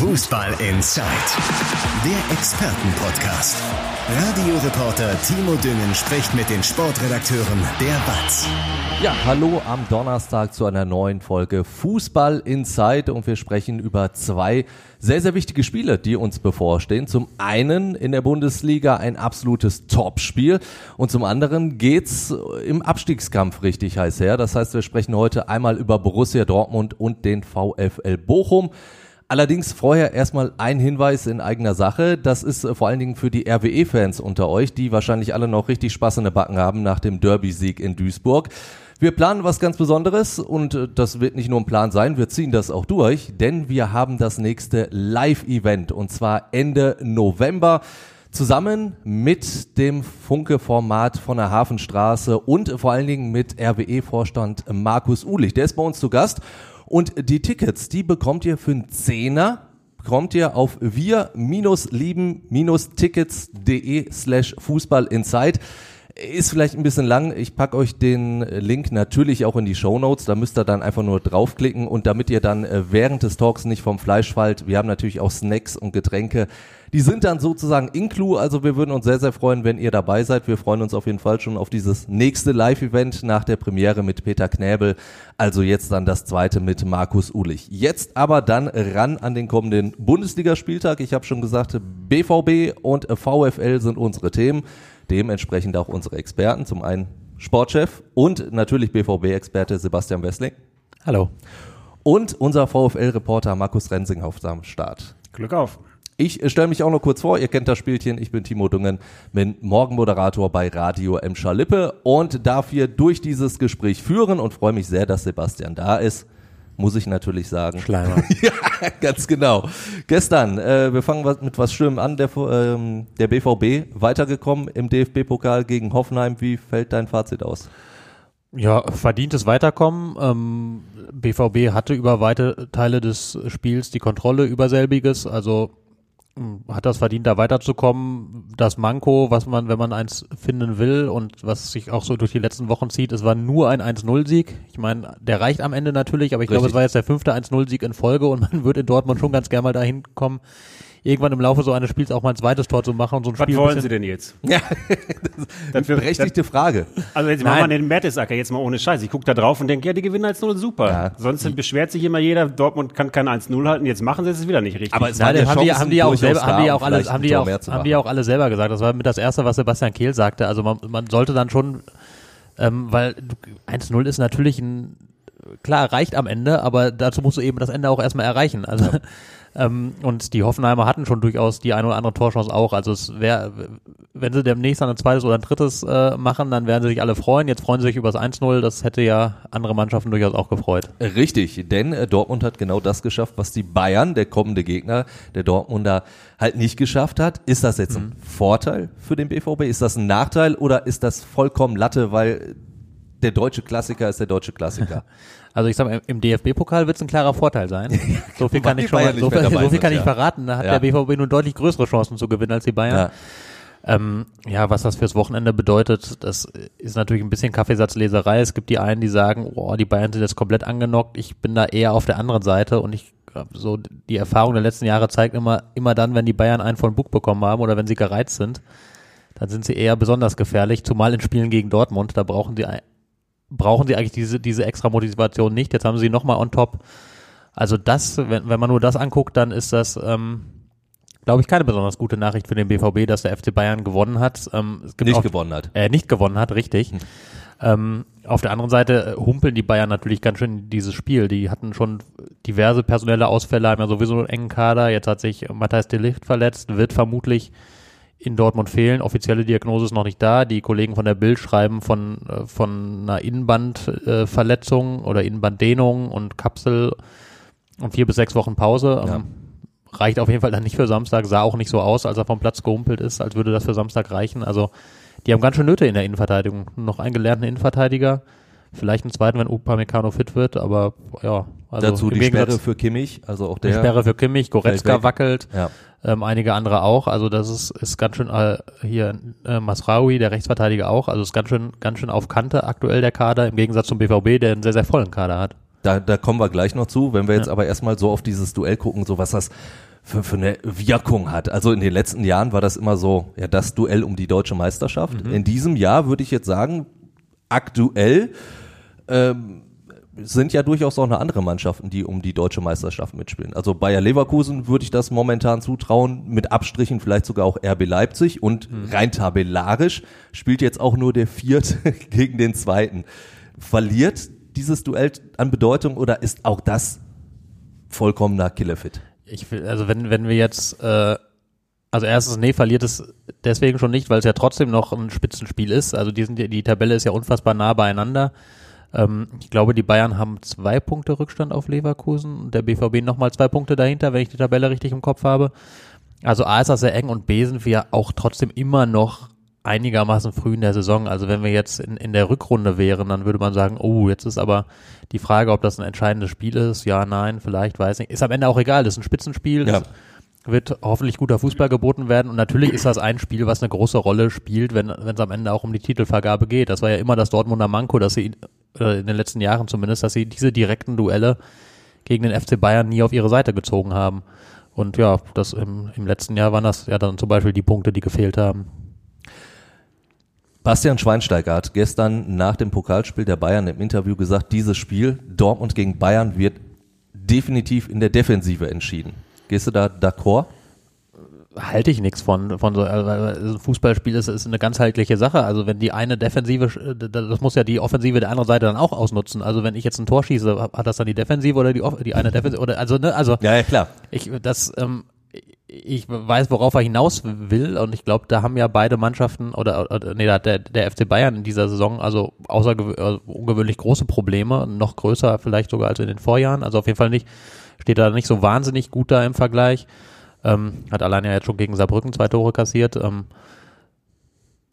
Fußball Inside, der Expertenpodcast. Radioreporter Timo Düngen spricht mit den Sportredakteuren der BATS. Ja, hallo am Donnerstag zu einer neuen Folge Fußball Inside und wir sprechen über zwei sehr, sehr wichtige Spiele, die uns bevorstehen. Zum einen in der Bundesliga ein absolutes Topspiel und zum anderen geht's im Abstiegskampf richtig heiß her. Das heißt, wir sprechen heute einmal über Borussia Dortmund und den VfL Bochum. Allerdings vorher erstmal ein Hinweis in eigener Sache. Das ist vor allen Dingen für die RWE-Fans unter euch, die wahrscheinlich alle noch richtig Spaß in der Backen haben nach dem Derby-Sieg in Duisburg. Wir planen was ganz Besonderes und äh, das wird nicht nur ein Plan sein, wir ziehen das auch durch, denn wir haben das nächste Live-Event und zwar Ende November zusammen mit dem Funke-Format von der Hafenstraße und vor allen Dingen mit RWE-Vorstand Markus Uhlich. Der ist bei uns zu Gast und die Tickets, die bekommt ihr für einen Zehner bekommt ihr auf wir-lieben-tickets.de slash Fußball inside. Ist vielleicht ein bisschen lang. Ich pack euch den Link natürlich auch in die Show Notes. Da müsst ihr dann einfach nur draufklicken und damit ihr dann äh, während des Talks nicht vom Fleisch fallt, wir haben natürlich auch Snacks und Getränke. Die sind dann sozusagen inclu. Also wir würden uns sehr, sehr freuen, wenn ihr dabei seid. Wir freuen uns auf jeden Fall schon auf dieses nächste Live-Event nach der Premiere mit Peter Knäbel. Also jetzt dann das zweite mit Markus Ulich. Jetzt aber dann ran an den kommenden Bundesligaspieltag. Ich habe schon gesagt, BVB und VfL sind unsere Themen dementsprechend auch unsere Experten. Zum einen Sportchef und natürlich BVB-Experte Sebastian Wessling. Hallo. Und unser VfL-Reporter Markus Rensing auf seinem Start. Glück auf. Ich stelle mich auch noch kurz vor, ihr kennt das Spielchen, ich bin Timo Dungen, bin Morgenmoderator bei Radio M. Lippe und darf hier durch dieses Gespräch führen und freue mich sehr, dass Sebastian da ist muss ich natürlich sagen. Schleimer. ja, ganz genau. Gestern, äh, wir fangen mit was Schönem an, der, ähm, der BVB weitergekommen im DFB-Pokal gegen Hoffenheim. Wie fällt dein Fazit aus? Ja, verdientes Weiterkommen. Ähm, BVB hatte über weite Teile des Spiels die Kontrolle über selbiges. Also hat das verdient, da weiterzukommen. Das Manko, was man, wenn man eins finden will und was sich auch so durch die letzten Wochen zieht, es war nur ein 1-0-Sieg. Ich meine, der reicht am Ende natürlich, aber ich glaube, es war jetzt der fünfte 1-0-Sieg in Folge und man wird in Dortmund schon ganz gerne mal dahin kommen, irgendwann im Laufe so eines Spiels auch mal ein zweites Tor zu machen und so ein Was Spiel. wollen Sie denn jetzt? Ja, das ist eine berechtigte Frage. Also jetzt machen wir den Mertesacker jetzt mal ohne Scheiß. Ich gucke da drauf und denke, ja, die gewinnen 1-0, super. Ja. Sonst beschwert sich immer jeder, Dortmund kann kein 1-0 halten, jetzt machen sie es wieder nicht richtig. Aber es Nein, ja haben die, haben die auch durchaus selber, haben die auch alle, haben die auch, haben die auch alle selber gesagt. Das war mit das erste, was Sebastian Kehl sagte. Also man, man sollte dann schon, ähm, weil du- 1-0 ist natürlich ein, klar, reicht am Ende, aber dazu musst du eben das Ende auch erstmal erreichen. Also, ähm, und die Hoffenheimer hatten schon durchaus die eine oder andere Torchance auch. Also es wäre, wenn sie demnächst dann ein zweites oder ein drittes äh, machen, dann werden sie sich alle freuen. Jetzt freuen sie sich über das 1-0. Das hätte ja andere Mannschaften durchaus auch gefreut. Richtig, denn äh, Dortmund hat genau das geschafft, was die Bayern, der kommende Gegner der Dortmunder, halt nicht geschafft hat. Ist das jetzt ein Vorteil für den BVB? Ist das ein Nachteil oder ist das vollkommen Latte, weil der deutsche Klassiker ist der deutsche Klassiker? Also ich sag mal, im DFB-Pokal wird es ein klarer Vorteil sein. So viel kann ich schon mal, so so viel kann ich verraten. Da hat Ja. der BVB nun deutlich größere Chancen zu gewinnen als die Bayern. Ja. Ähm, ja, was das fürs Wochenende bedeutet, das ist natürlich ein bisschen Kaffeesatzleserei. Es gibt die einen, die sagen, oh, die Bayern sind jetzt komplett angenockt. Ich bin da eher auf der anderen Seite und ich so die Erfahrung der letzten Jahre zeigt immer, immer dann, wenn die Bayern einen von Bug bekommen haben oder wenn sie gereizt sind, dann sind sie eher besonders gefährlich, zumal in Spielen gegen Dortmund. Da brauchen sie ein- brauchen sie eigentlich diese, diese extra Motivation nicht. Jetzt haben sie nochmal on top. Also das, wenn, wenn man nur das anguckt, dann ist das, ähm, glaube ich, keine besonders gute Nachricht für den BVB, dass der FC Bayern gewonnen hat. Ähm, es gibt Nicht auch, gewonnen hat. Äh, nicht gewonnen hat, richtig. Ähm, auf der anderen Seite äh, humpeln die Bayern natürlich ganz schön in dieses Spiel. Die hatten schon diverse personelle Ausfälle, haben ja sowieso einen engen Kader. Jetzt hat sich Matthias de Ligt verletzt, wird vermutlich in Dortmund fehlen. Offizielle Diagnose ist noch nicht da. Die Kollegen von der Bild schreiben von, äh, von einer Innenbandverletzung äh, oder Innenbanddehnung und Kapsel und vier bis sechs Wochen Pause. Ja. Ähm, reicht auf jeden Fall dann nicht für Samstag. Sah auch nicht so aus, als er vom Platz gehumpelt ist, als würde das für Samstag reichen. Also die haben ganz schön Nöte in der Innenverteidigung. Noch einen gelernten Innenverteidiger. Vielleicht einen zweiten, wenn Upamecano fit wird, aber ja. Also Dazu die Gegensatz- Sperre für Kimmich, also auch die der. Sperre für Kimmich, Goretzka wackelt, Ja. Ähm, einige andere auch. Also das ist, ist ganz schön äh, hier äh, Masraoui, der Rechtsverteidiger auch. Also ist ganz schön, ganz schön auf Kante aktuell der Kader, im Gegensatz zum BVB, der einen sehr, sehr vollen Kader hat. Da, da kommen wir gleich noch zu, wenn wir jetzt aber erstmal so auf dieses Duell gucken, so was das für, für eine Wirkung hat. Also in den letzten Jahren war das immer so, ja, das Duell um die deutsche Meisterschaft. In diesem Jahr würde ich jetzt sagen, aktuell ähm, sind ja durchaus auch noch andere Mannschaften, die um die deutsche Meisterschaft mitspielen. Also Bayer Leverkusen würde ich das momentan zutrauen, mit Abstrichen vielleicht sogar auch RB Leipzig und rein tabellarisch spielt jetzt auch nur der Vierte gegen den Zweiten. Verliert dieses Duell an Bedeutung oder ist auch das vollkommener Killerfit? Ich will, also wenn, wenn wir jetzt, äh, also erstens, nee, verliert es deswegen schon nicht, weil es ja trotzdem noch ein Spitzenspiel ist. Also die, sind, die Tabelle ist ja unfassbar nah beieinander. Ähm, ich glaube, die Bayern haben zwei Punkte Rückstand auf Leverkusen und der BVB nochmal zwei Punkte dahinter, wenn ich die Tabelle richtig im Kopf habe. Also A ist das sehr eng und B sind wir auch trotzdem immer noch einigermaßen früh in der Saison. Also wenn wir jetzt in, in der Rückrunde wären, dann würde man sagen, oh, jetzt ist aber die Frage, ob das ein entscheidendes Spiel ist. Ja, nein, vielleicht, weiß nicht. Ist am Ende auch egal, das ist ein Spitzenspiel. Ja. Wird hoffentlich guter Fußball geboten werden und natürlich ist das ein Spiel, was eine große Rolle spielt, wenn wenn es am Ende auch um die Titelvergabe geht. Das war ja immer das Dortmunder Manko, dass sie äh, in den letzten Jahren zumindest, dass sie diese direkten Duelle gegen den FC Bayern nie auf ihre Seite gezogen haben. Und ja, das im, im letzten Jahr waren das ja dann zum Beispiel die Punkte, die gefehlt haben. Bastian Schweinsteiger hat gestern nach dem Pokalspiel der Bayern im Interview gesagt, dieses Spiel Dortmund gegen Bayern wird definitiv in der Defensive entschieden. Gehst du da d'accord? Halte ich nichts von, von so, weil ein Fußballspiel ist, ist eine ganzheitliche Sache. Also wenn die eine Defensive, äh, das muss ja die Offensive der anderen Seite dann auch ausnutzen. Also wenn ich jetzt ein Tor schieße, hat das dann die Defensive oder die, die eine Defensive oder, also, ne, also, Ja, ja, klar. ich, das, ähm, ich weiß, worauf er hinaus will und ich glaube, da haben ja beide Mannschaften oder, oder nee, da hat der, der FC Bayern in dieser Saison also außergewö also ungewöhnlich große Probleme, noch größer vielleicht sogar als in den Vorjahren. Also auf jeden Fall nicht, steht da nicht so wahnsinnig gut da im Vergleich. Ähm, hat allein ja jetzt schon gegen Saarbrücken zwei Tore kassiert. Ähm,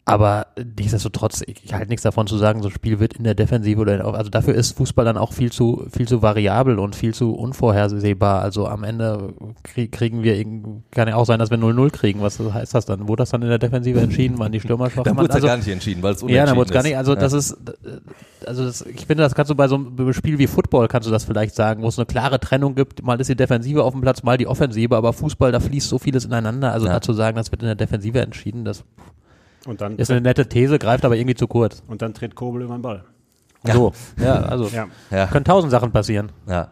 aber nichtsdestotrotz, ich, ich halte nichts davon zu sagen, so ein Spiel wird in der Defensive oder in, also dafür ist Fußball dann auch viel zu viel zu variabel und viel zu unvorhersehbar. Also am Ende krieg, kriegen wir kann ja auch sein, dass wir 0-0 kriegen. Was heißt das dann? Wurde das dann in der Defensive entschieden? Waren die Stürmer schwach? Da Man- wurde also, ja gar nicht entschieden, weil es ja, dann wurde es gar nicht. Also Ja. das ist, also das, ich finde, das kannst du bei so einem Spiel wie Football kannst du das vielleicht sagen, wo es eine klare Trennung gibt. Mal ist die Defensive auf dem Platz, mal die Offensive, aber Fußball, da fließt so vieles ineinander. Also Ja. dazu sagen, das wird in der Defensive entschieden, das Und dann, ist eine nette These, greift aber irgendwie zu kurz. und dann tritt Kobel über den Ball. So, ja, also Ja. Ja. können tausend Sachen passieren. Ja.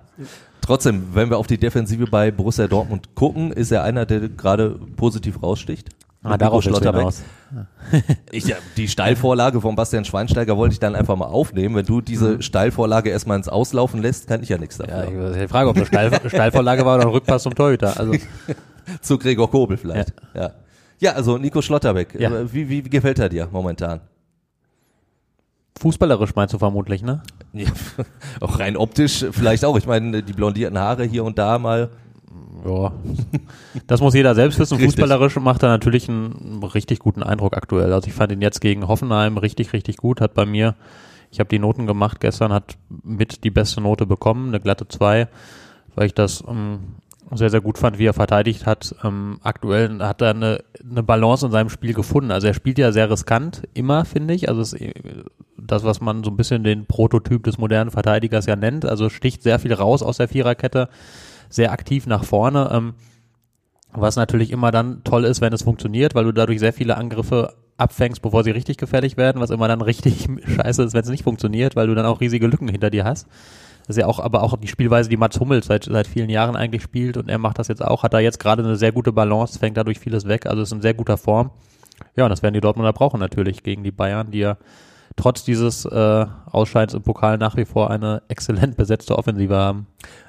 Trotzdem, wenn wir auf die Defensive bei Borussia Dortmund gucken, ist er einer, der gerade positiv raussticht. Ah, darauf Schlotterbeck. Ich, ja, die Steilvorlage von Bastian Schweinsteiger wollte ich dann einfach mal aufnehmen. Wenn du diese Steilvorlage erstmal ins Auslaufen lässt, kann ich ja nichts Ja, dafür. ich, ich frage, ob das Steil, Steilvorlage war oder ein Rückpass zum Torhüter. Also Zu Gregor Kobel vielleicht. Ja. ja. Also Nico Schlotterbeck. Ja. Äh, Wie, wie, wie gefällt er dir momentan? fußballerisch meinst du vermutlich, ne? Ja, auch rein optisch vielleicht auch. Ich meine, die blondierten Haare hier und da mal. Ja. Das muss jeder selbst wissen. Richtig. Fußballerisch macht er natürlich einen richtig guten Eindruck aktuell. Also ich fand ihn jetzt gegen Hoffenheim richtig, richtig gut. Hat bei mir, ich habe die Noten gemacht gestern, hat mit die beste Note bekommen, eine glatte 2, weil ich das ähm, sehr, sehr gut fand, wie er verteidigt hat. Ähm, aktuell hat er eine, eine Balance in seinem Spiel gefunden. Also er spielt ja sehr riskant, immer, finde ich. Also es äh, das, was man so ein bisschen den Prototyp des modernen Verteidigers ja nennt. Also sticht sehr viel raus aus der Viererkette, sehr aktiv nach vorne. Ähm, was natürlich immer dann toll ist, wenn es funktioniert, weil du dadurch sehr viele Angriffe abfängst, bevor sie richtig gefährlich werden, was immer dann richtig scheiße ist, wenn es nicht funktioniert, weil du dann auch riesige Lücken hinter dir hast. Das ist ja auch, aber auch die Spielweise, die Mats Hummels seit, seit vielen Jahren eigentlich spielt und er macht das jetzt auch, hat da jetzt gerade eine sehr gute Balance, fängt dadurch vieles weg, also ist in sehr guter Form. Ja, und das werden die Dortmunder brauchen natürlich gegen die Bayern, die ja trotz dieses äh, Ausscheidens im Pokal nach wie vor eine exzellent besetzte Offensive haben.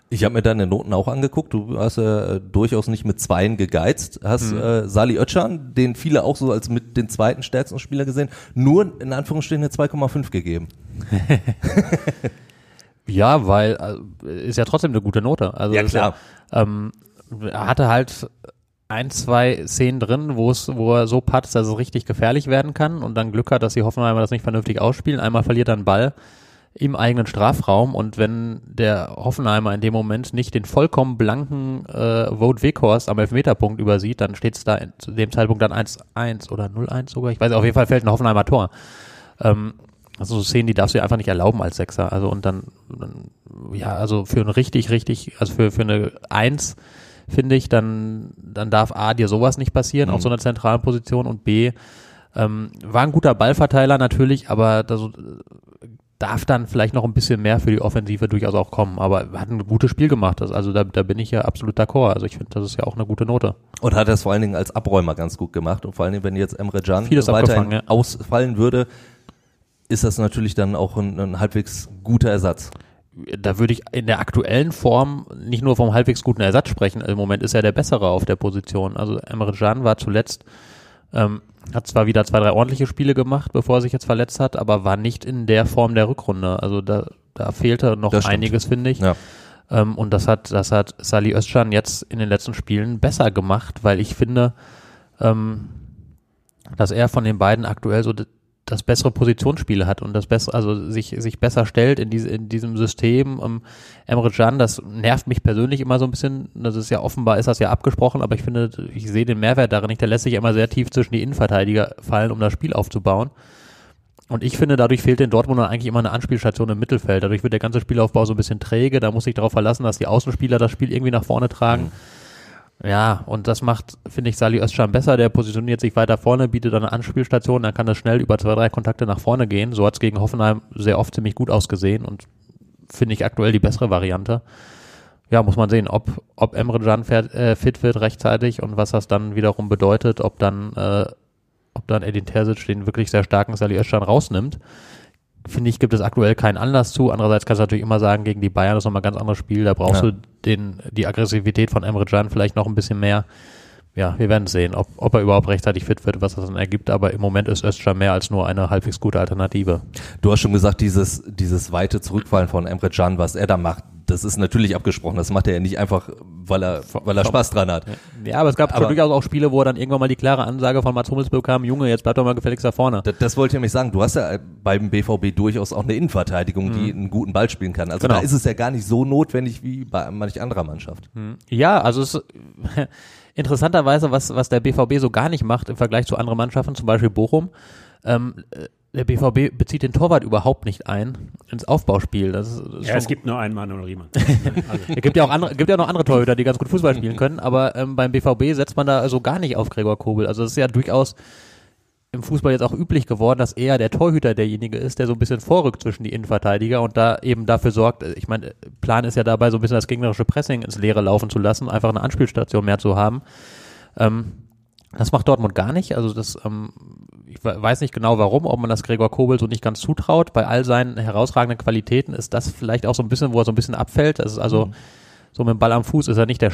Ich habe mir deine Noten auch angeguckt. Du hast äh, durchaus nicht mit Zweien gegeizt. Hast Mhm. äh, Sali Özcan, den viele auch so als mit den zweiten stärksten Spieler gesehen, nur in Anführungsstrichen eine 2,5 gegeben. Ja, weil äh, ist ja trotzdem eine gute Note. Also Ja, klar. ähm, er hatte halt ein, zwei Szenen drin, wo es, wo er so patzt, dass es richtig gefährlich werden kann und dann Glück hat, dass die Hoffenheimer das nicht vernünftig ausspielen. Einmal verliert er einen Ball im eigenen Strafraum und wenn der Hoffenheimer in dem Moment nicht den vollkommen blanken äh, Vote Weghorst am Elfmeterpunkt übersieht, dann steht es da in, zu dem Zeitpunkt dann 1-1 oder 0-1 sogar. Ich weiß, auf jeden Fall fällt ein Hoffenheimer Tor. Ähm, also so Szenen, die darfst du dir einfach nicht erlauben als Sechser. Also und dann, dann ja, also für ein richtig, richtig, also für, für eine Eins, finde ich, dann, dann darf A, dir sowas nicht passieren, auf so einer zentralen Position und B, ähm, war ein guter Ballverteiler natürlich, aber das, darf dann vielleicht noch ein bisschen mehr für die Offensive durchaus auch kommen. Aber hat ein gutes Spiel gemacht. Das, also da, da bin ich ja absolut d'accord. Also ich finde, das ist ja auch eine gute Note. Und hat es vor allen Dingen als Abräumer ganz gut gemacht. Und vor allen Dingen, wenn jetzt Emre Can Vieles weiterhin ja. ausfallen würde, ist das natürlich dann auch ein, ein halbwegs guter Ersatz. da würde ich in der aktuellen Form nicht nur vom halbwegs guten Ersatz sprechen. Im Moment ist er der Bessere auf der Position. Also Emre Can war zuletzt, ähm, hat zwar wieder zwei, drei ordentliche Spiele gemacht, bevor er sich jetzt verletzt hat, aber war nicht in der Form der Rückrunde. Also da, da fehlte noch einiges, finde ich. Ja. Ähm, und das hat, das hat Sali Özcan jetzt in den letzten Spielen besser gemacht, weil ich finde, ähm, dass er von den beiden aktuell so das bessere Positionsspiel hat und das bessere, also sich, sich besser stellt in, diese, in diesem System. Ähm, Emre Can, das nervt mich persönlich immer so ein bisschen. Das ist ja offenbar, ist das ja abgesprochen, aber ich finde, ich sehe den Mehrwert darin nicht. Der lässt sich immer sehr tief zwischen die Innenverteidiger fallen, um das Spiel aufzubauen. Und ich finde, dadurch fehlt den Dortmundern eigentlich immer eine Anspielstation im Mittelfeld. Dadurch wird der ganze Spielaufbau so ein bisschen träge. Da muss ich darauf verlassen, dass die Außenspieler das Spiel irgendwie nach vorne tragen. Ja, und das macht, finde ich, Sali Özcan besser. Der positioniert sich weiter vorne, bietet eine Anspielstation, dann kann das schnell über zwei, drei Kontakte nach vorne gehen. So hat es gegen Hoffenheim sehr oft ziemlich gut ausgesehen und finde ich aktuell die bessere Variante. Ja, muss man sehen, ob, ob Emre Can fährt, äh, fit wird rechtzeitig und was das dann wiederum bedeutet, ob dann, äh, ob dann Edin Terzic den wirklich sehr starken Sali Özcan rausnimmt. Finde ich, gibt es aktuell keinen Anlass zu. Andererseits kannst du natürlich immer sagen, gegen die Bayern ist nochmal ein ganz anderes Spiel. Da brauchst Ja. du den, die Aggressivität von Emre Can vielleicht noch ein bisschen mehr. Ja, wir werden sehen, ob, ob er überhaupt rechtzeitig fit wird, was das dann ergibt. Aber im Moment ist Özcan mehr als nur eine halbwegs gute Alternative. Du hast schon gesagt, dieses, dieses weite Zurückfallen von Emre Can, was er da macht, das ist natürlich abgesprochen. Das macht er ja nicht einfach, weil er, weil er Spaß dran hat. Ja, aber es gab Aber- schon durchaus auch Spiele, wo er dann irgendwann mal die klare Ansage von Mats Hummels bekam, Junge, jetzt bleib doch mal gefälligst da vorne. Das, das wollte ich nämlich sagen. Du hast ja beim BVB durchaus auch eine Innenverteidigung, die einen guten Ball spielen kann. Also Genau. da ist es ja gar nicht so notwendig wie bei manch anderer Mannschaft. Ja, also es interessanterweise, was, was der BVB so gar nicht macht im Vergleich zu anderen Mannschaften, zum Beispiel Bochum, ähm, äh, der BVB bezieht den Torwart überhaupt nicht ein ins Aufbauspiel. Das ist, das Ja, es gibt nur einen Manuel Riemann. Es gibt ja auch andere, gibt ja noch andere Torhüter, die ganz gut Fußball spielen können, aber ähm, beim BVB setzt man da also gar nicht auf Gregor Kobel. Also es ist ja durchaus im Fußball jetzt auch üblich geworden, dass eher der Torhüter derjenige ist, der so ein bisschen vorrückt zwischen die Innenverteidiger und da eben dafür sorgt, äh, ich meine, Plan ist ja dabei, so ein bisschen das gegnerische Pressing ins Leere laufen zu lassen, einfach eine Anspielstation mehr zu haben. Ähm, das macht Dortmund gar nicht. Also das, ähm, ich we- weiß nicht genau warum, ob man das Gregor Kobel so nicht ganz zutraut. Bei all seinen herausragenden Qualitäten ist das vielleicht auch so ein bisschen, wo er so ein bisschen abfällt. Das ist also so mit dem Ball am Fuß ist er nicht der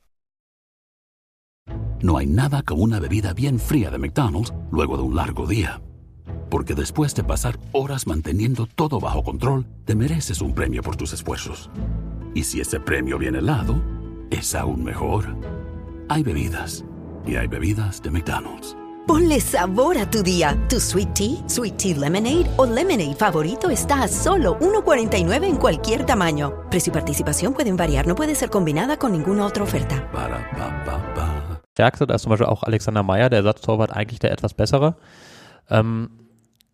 No hay nada como una bebida bien fría de McDonald's luego de un largo día. Porque después de pasar horas manteniendo todo bajo control, te mereces un premio por tus esfuerzos. Y si ese premio viene helado, es aún mejor. Hay bebidas. Y hay bebidas de McDonald's. Ponle sabor a tu día. Tu sweet tea, sweet tea lemonade o lemonade favorito está a solo 1.49 en cualquier tamaño. Precio y participación pueden variar, no puede ser combinada con ninguna otra oferta. Para pa pa pa. Stärkste. Da ist zum Beispiel auch Alexander Meyer, der Ersatztorwart, eigentlich der etwas bessere. Ähm,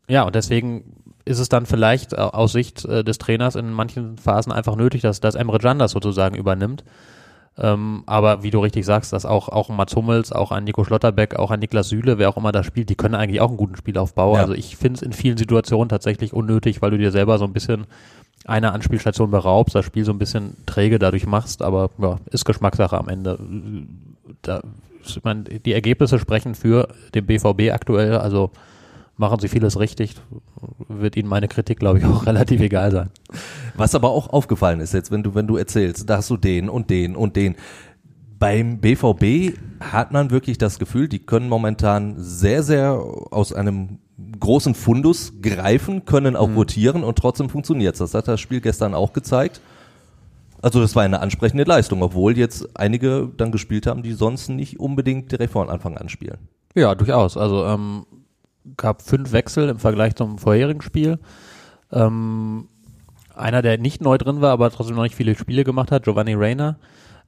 ja, und deswegen ist es dann vielleicht aus Sicht äh, des Trainers in manchen Phasen einfach nötig, dass, dass Emre Can das sozusagen übernimmt. Ähm, aber wie du richtig sagst, dass auch, auch Mats Hummels, auch ein Nico Schlotterbeck, auch ein Niklas Süle, wer auch immer das spielt, die können eigentlich auch einen guten Spielaufbau. Ja. Also ich finde es in vielen Situationen tatsächlich unnötig, weil du dir selber so ein bisschen eine Anspielstation beraubst, das Spiel so ein bisschen träge dadurch machst, aber ja, ist Geschmackssache am Ende. Da, ich meine, die Ergebnisse sprechen für den BVB aktuell, also machen sie vieles richtig, wird ihnen meine Kritik, glaube ich, auch relativ egal sein. Was aber auch aufgefallen ist jetzt, wenn du, wenn du erzählst, da hast du den und den und den. Beim BVB hat man wirklich das Gefühl, die können momentan sehr, sehr aus einem großen Fundus greifen, können auch rotieren und trotzdem funktioniert's. Das hat das Spiel gestern auch gezeigt. Also das war eine ansprechende Leistung, obwohl jetzt einige dann gespielt haben, die sonst nicht unbedingt direkt von Anfang an spielen. Ja, durchaus. Also ähm, gab fünf Wechsel im Vergleich zum vorherigen Spiel. Ähm, einer, der nicht neu drin war, aber trotzdem noch nicht viele Spiele gemacht hat, Giovanni Reyna,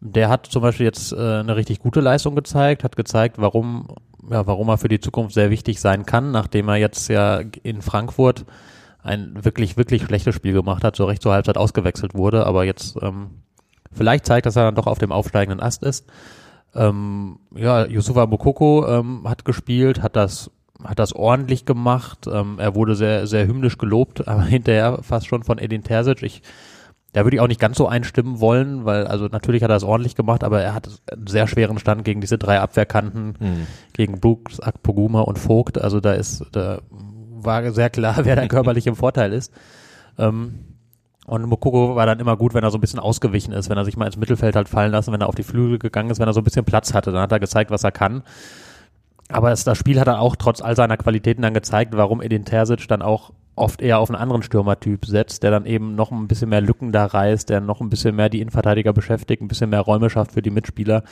der hat zum Beispiel jetzt äh, eine richtig gute Leistung gezeigt, hat gezeigt, warum, ja, warum er für die Zukunft sehr wichtig sein kann, nachdem er jetzt ja in Frankfurt ein wirklich, wirklich schlechtes Spiel gemacht hat, so recht zur Halbzeit ausgewechselt wurde, aber jetzt ähm, vielleicht zeigt, dass er dann doch auf dem aufsteigenden Ast ist. Ähm, ja, Yusufa Mokoko ähm, hat gespielt, hat das hat das ordentlich gemacht. Ähm, er wurde sehr sehr hymnisch gelobt, aber hinterher fast schon von Edin Terzic. Ich da würde ich auch nicht ganz so einstimmen wollen, weil also natürlich hat er es ordentlich gemacht, aber er hat einen sehr schweren Stand gegen diese drei Abwehrkanten, gegen Brooks, Akpoguma und Vogt. Also da ist da war sehr klar, wer da körperlich im Vorteil ist. Ähm, und Mokoko war dann immer gut, wenn er so ein bisschen ausgewichen ist, wenn er sich mal ins Mittelfeld hat fallen lassen, wenn er auf die Flügel gegangen ist, wenn er so ein bisschen Platz hatte, dann hat er gezeigt, was er kann. Aber es, das Spiel hat dann auch trotz all seiner Qualitäten dann gezeigt, warum Edin Terzic dann auch oft eher auf einen anderen Stürmertyp setzt, der dann eben noch ein bisschen mehr Lücken da reißt, der noch ein bisschen mehr die Innenverteidiger beschäftigt, ein bisschen mehr Räume schafft für die Mitspieler.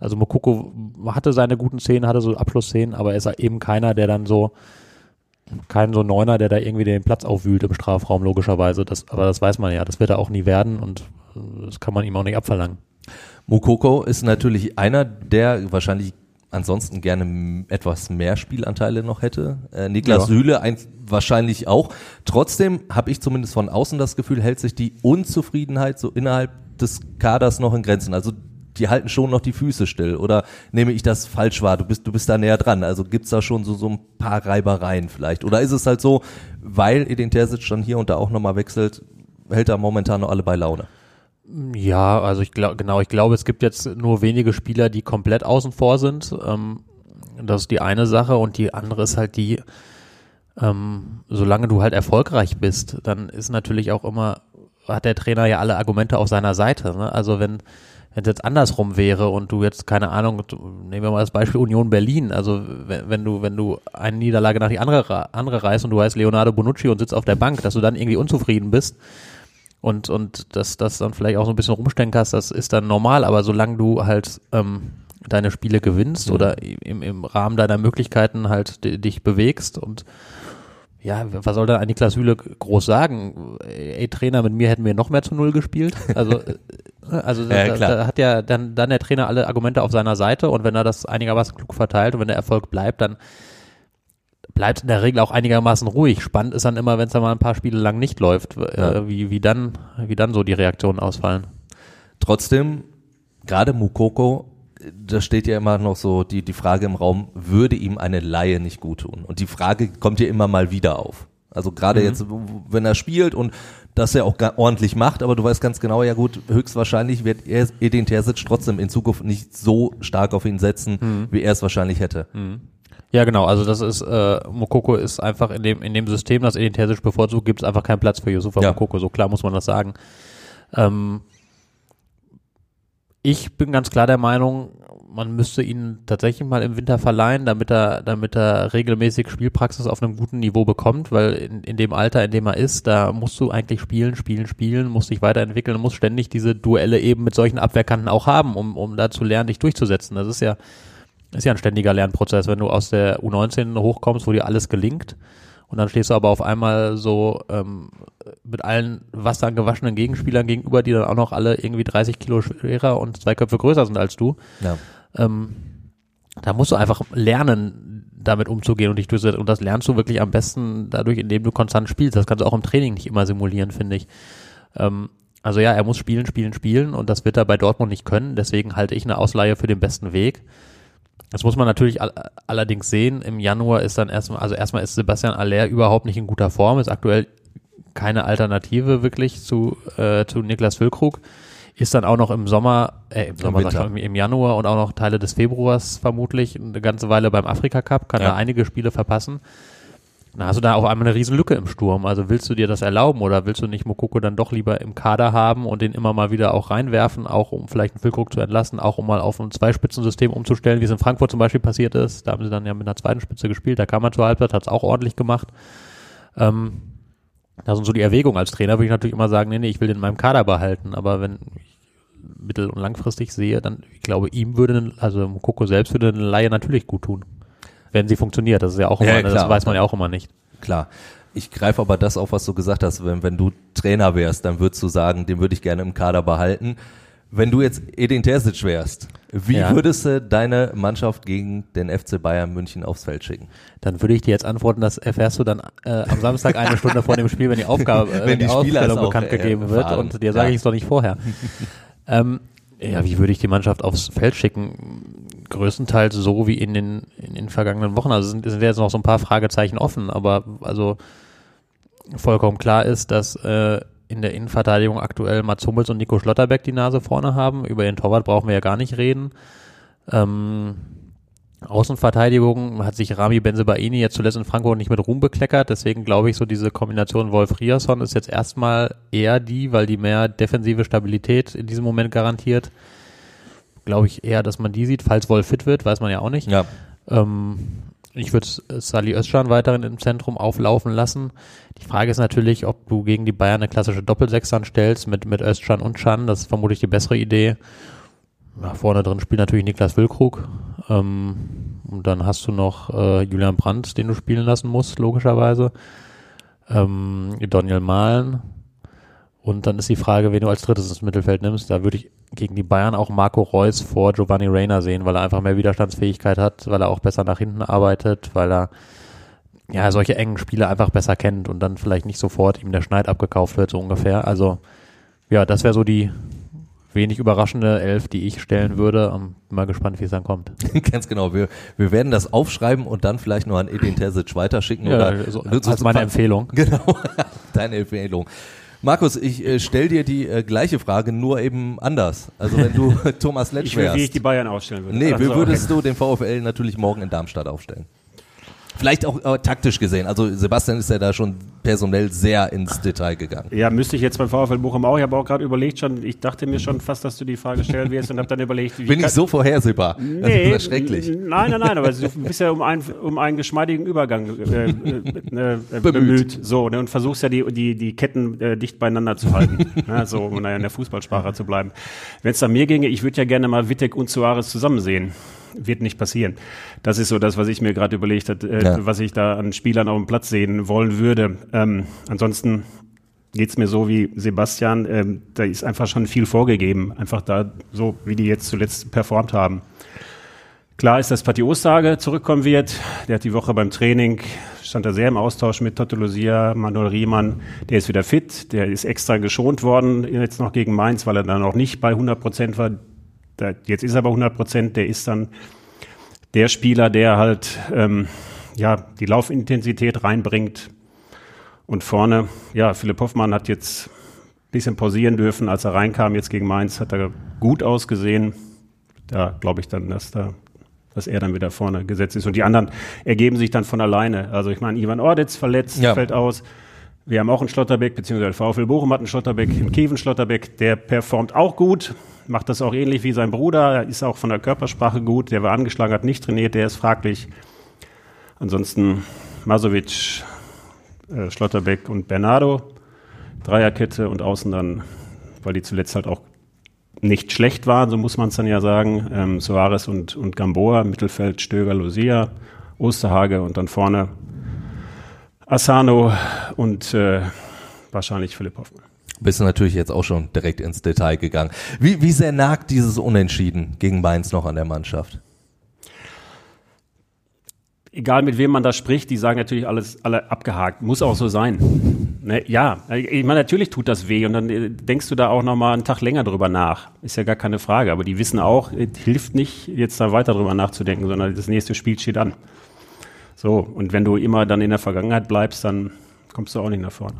Also Mokoko hatte seine guten Szenen, hatte so Abschlussszenen, aber er ist eben keiner, der dann so kein so Neuner, der da irgendwie den Platz aufwühlt im Strafraum, logischerweise. Das, aber das weiß man ja, das wird er auch nie werden und äh, das kann man ihm auch nicht abverlangen. Mukoko ist natürlich einer, der wahrscheinlich ansonsten gerne etwas mehr Spielanteile noch hätte. Äh, Niklas Ja. Süle ein, wahrscheinlich auch. Trotzdem habe ich zumindest von außen das Gefühl, hält sich die Unzufriedenheit so innerhalb des Kaders noch in Grenzen. Also die halten schon noch die Füße still. Oder nehme ich das falsch wahr? Du bist, du bist da näher dran. Also gibt's da schon so, so ein paar Reibereien vielleicht? Oder ist es halt so, weil Edin Terzic dann hier und da auch nochmal wechselt, hält er momentan noch alle bei Laune? Ja, also ich glaube, genau, ich glaube, es gibt jetzt nur wenige Spieler, die komplett außen vor sind. Ähm, das ist die eine Sache und die andere ist halt die, ähm, solange du halt erfolgreich bist, dann ist natürlich auch immer, hat der Trainer ja alle Argumente auf seiner Seite. Ne? Also wenn wenn es jetzt andersrum wäre und du jetzt, keine Ahnung, nehmen wir mal das Beispiel Union Berlin, also wenn, wenn du, wenn du eine Niederlage nach die andere, andere reißt und du heißt Leonardo Bonucci und sitzt auf der Bank, dass du dann irgendwie unzufrieden bist, und, und dass das dann vielleicht auch so ein bisschen rumstenkerst, das ist dann normal, aber solange du halt ähm, deine Spiele gewinnst oder im, im Rahmen deiner Möglichkeiten halt di- dich bewegst und ja, was soll da ein Niklas Süle groß sagen? Ey, Trainer, mit mir hätten wir noch mehr zu Null gespielt. Also, äh, also Ja, da, da hat ja dann, dann der Trainer alle Argumente auf seiner Seite und wenn er das einigermaßen klug verteilt und wenn der Erfolg bleibt, dann bleibt in der Regel auch einigermaßen ruhig. Spannend ist dann immer, wenn es dann mal ein paar Spiele lang nicht läuft, Ja. äh, wie, wie dann, wie dann so die Reaktionen ausfallen. Trotzdem, gerade Mukoko, da steht ja immer noch so die, die Frage im Raum, würde ihm eine Laie nicht gut tun? Und die Frage kommt ja immer mal wieder auf. Also gerade jetzt, wenn er spielt und das er auch ordentlich macht, aber du weißt ganz genau, ja gut, höchstwahrscheinlich wird er Edin Terzic trotzdem in Zukunft nicht so stark auf ihn setzen, wie er es wahrscheinlich hätte. Ja, genau. Also das ist, äh, Mokoko ist einfach in dem, in dem System, das Edin Terzic bevorzugt, gibt es einfach keinen Platz für Yusufa Ja. Mokoko. So klar muss man das sagen. Ähm, ich bin ganz klar der Meinung, man müsste ihn tatsächlich mal im Winter verleihen, damit er, damit er regelmäßig Spielpraxis auf einem guten Niveau bekommt, weil in, in dem Alter, in dem er ist, da musst du eigentlich spielen, spielen, spielen, musst dich weiterentwickeln musst ständig diese Duelle eben mit solchen Abwehrkanten auch haben, um, um da zu lernen, dich durchzusetzen. Das ist ja, ist ja ein ständiger Lernprozess, wenn du aus der U19 hochkommst, wo dir alles gelingt und dann stehst du aber auf einmal so ähm, mit allen wasserangewaschenen Gegenspielern gegenüber, die dann auch noch alle irgendwie 30 Kilo schwerer und zwei Köpfe größer sind als du. Ja. Ähm, da musst du einfach lernen, damit umzugehen und dich durchsetzen. Und das lernst du wirklich am besten dadurch, indem du konstant spielst. Das kannst du auch im Training nicht immer simulieren, finde ich. Ähm, also ja, er muss spielen, spielen, spielen und das wird er bei Dortmund nicht können. Deswegen halte ich eine Ausleihe für den besten Weg. Das muss man natürlich all allerdings sehen. Im Januar ist dann erstmal, also erstmal ist Sebastian Aller überhaupt nicht in guter Form, ist aktuell keine Alternative wirklich zu, äh, zu Niklas Füllkrug. Ist dann auch noch im Sommer, äh, im Sommer, ich mal, im Januar und auch noch Teile des Februars vermutlich eine ganze Weile beim Afrika Cup, kann Ja. da einige Spiele verpassen. Dann hast du da auf einmal eine riesen Lücke im Sturm. Also willst du dir das erlauben oder willst du nicht Mokoko dann doch lieber im Kader haben und den immer mal wieder auch reinwerfen, auch um vielleicht einen Füllkrug zu entlassen, auch um mal auf ein Zweispitzensystem umzustellen, wie es in Frankfurt zum Beispiel passiert ist. Da haben sie dann ja mit einer zweiten Spitze gespielt, da kam man zur Halbzeit, hat es auch ordentlich gemacht. Ähm, das sind so die Erwägungen als Trainer, würde ich natürlich immer sagen, nee, nee, ich will den in meinem Kader behalten. Aber wenn ich mittel- und langfristig sehe, dann, ich glaube, ihm würde, also Mokoko selbst würde eine Laie natürlich gut tun. Wenn sie funktioniert, das ist ja auch immer, Ja, das weiß man ja auch immer nicht. Klar. Ich greife aber das auf, was du gesagt hast. Wenn, wenn du Trainer wärst, dann würdest du sagen, den würde ich gerne im Kader behalten. Wenn du jetzt Edin Terzic wärst, wie Ja. würdest du deine Mannschaft gegen den FC Bayern München aufs Feld schicken? Dann würde ich dir jetzt antworten, das erfährst du dann äh, am Samstag eine Stunde vor dem Spiel, wenn die Aufgabe, äh, Wenn die es Aufstellung auch, bekannt äh, gegeben wird. Und dir sage Ja. ich es doch nicht vorher. ähm, ja, wie würde ich die Mannschaft aufs Feld schicken? Größtenteils so wie in den, in den vergangenen Wochen. Also sind, sind jetzt noch so ein paar Fragezeichen offen, aber also vollkommen klar ist, dass äh, in der Innenverteidigung aktuell Mats Hummels und Nico Schlotterbeck die Nase vorne haben. Über den Torwart brauchen wir ja gar nicht reden. Ähm, Außenverteidigung hat sich Rami Benzebaini jetzt zuletzt in Frankfurt nicht mit Ruhm bekleckert. Deswegen glaube ich, so diese Kombination Wolf-Riasson ist jetzt erstmal eher die, weil die mehr defensive Stabilität in diesem Moment garantiert. Glaube ich eher, dass man die sieht. Falls Wolf fit wird, weiß man ja auch nicht. Ja. Ähm, ich würde Sali Özcan weiterhin im Zentrum auflaufen lassen. Die Frage ist natürlich, ob du gegen die Bayern eine klassische Doppelsechs stellst mit, mit Özcan und Chan. Das ist vermutlich die bessere Idee. Ja, vorne drin spielt natürlich Niklas Füllkrug. Ähm, und dann hast du noch äh, Julian Brandt, den du spielen lassen musst, logischerweise. Ähm, Daniel Mahlen. Und dann ist die Frage, wen du als drittes ins Mittelfeld nimmst. Da würde ich gegen die Bayern auch Marco Reus vor Giovanni Reina sehen, weil er einfach mehr Widerstandsfähigkeit hat, weil er auch besser nach hinten arbeitet, weil er ja solche engen Spiele einfach besser kennt und dann vielleicht nicht sofort ihm der Schneid abgekauft wird, so ungefähr. Also ja, das wäre so die wenig überraschende Elf, die ich stellen würde. Ähm, Bin mal gespannt, wie es dann kommt. Ganz genau. Wir, wir werden das aufschreiben und dann vielleicht noch an Edin Terzic weiterschicken. Ja, oder so- als meine Empfehlung. Genau, deine Empfehlung. Markus, ich äh, stell dir die äh, gleiche Frage, nur eben anders. Also wenn du Thomas Letsch Ich will, wie ich wärst. die Bayern aufstellen würde. Nee, Ach wie würdest du den VfL natürlich morgen in Darmstadt aufstellen? Vielleicht auch äh, taktisch gesehen. Also Sebastian ist ja da schon personell sehr ins Detail gegangen. Ja, müsste ich jetzt beim VfL Bochum auch. Ich habe auch gerade überlegt schon, ich dachte mir schon fast, dass du die Frage stellen wirst und habe dann überlegt, wie Bin ich so vorhersehbar? Nee, das ist schrecklich. Nein, nein, nein, aber du bist ja um einen, um einen geschmeidigen Übergang äh, äh, äh, äh, Bemüht. bemüht. So, ne, und versuchst ja die, die, die Ketten äh, dicht beieinander zu halten. ja, so, um in der Fußballsprache zu bleiben. Wenn es nach mir ginge, ich würde ja gerne mal Wittek und Suarez zusammen sehen. Wird nicht passieren. Das ist so das, was ich mir gerade überlegt habe, äh, Ja. was ich da an Spielern auf dem Platz sehen wollen würde. Ähm, ansonsten geht's mir so wie Sebastian, ähm, da ist einfach schon viel vorgegeben, einfach da so, wie die jetzt zuletzt performt haben. Klar ist, dass Patti Ostage zurückkommen wird. Der hat die Woche beim Training, stand da sehr im Austausch mit Toto Lucia, Manuel Riemann. Der ist wieder fit. Der ist extra geschont worden, jetzt noch gegen Mainz, weil er dann auch nicht bei 100 Prozent war. Da, jetzt ist er bei 100 Prozent. Der ist dann der Spieler, der halt ähm, ja, die Laufintensität reinbringt. Und vorne, ja, Philipp Hoffmann hat jetzt ein bisschen pausieren dürfen. Als er reinkam jetzt gegen Mainz, hat er gut ausgesehen. Da glaube ich dann, dass da dass er dann wieder vorne gesetzt ist. Und die anderen ergeben sich dann von alleine. Also ich meine, Ivan Ordetz verletzt, Ja. fällt aus. Wir haben auch einen Schlotterbeck, beziehungsweise VfL Bochum hat einen Schlotterbeck, im Kiewen Schlotterbeck, der performt auch gut, macht das auch ähnlich wie sein Bruder, er ist auch von der Körpersprache gut, der war angeschlagen, hat nicht trainiert, der ist fraglich. Ansonsten Masovic, äh, Schlotterbeck und Bernardo, Dreierkette und außen dann, weil die zuletzt halt auch nicht schlecht waren, so muss man es dann ja sagen, ähm, Soares und, und Gamboa, Mittelfeld Stöger, Lucia, Osterhage und dann vorne Asano und äh, wahrscheinlich Philipp Hoffmann. Bist du natürlich jetzt auch schon direkt ins Detail gegangen. Wie, wie sehr nagt dieses Unentschieden gegen Mainz noch an der Mannschaft? egal mit wem man da spricht, die sagen natürlich alles, alle abgehakt. Muss auch so sein. Ne, ja, ich meine, natürlich tut das weh und dann äh, denkst du da auch nochmal einen Tag länger drüber nach. Ist ja gar keine Frage. Aber die wissen auch, es hilft nicht, jetzt da weiter drüber nachzudenken, sondern das nächste Spiel steht an. So, und wenn du immer dann in der Vergangenheit bleibst, dann kommst du auch nicht nach vorne.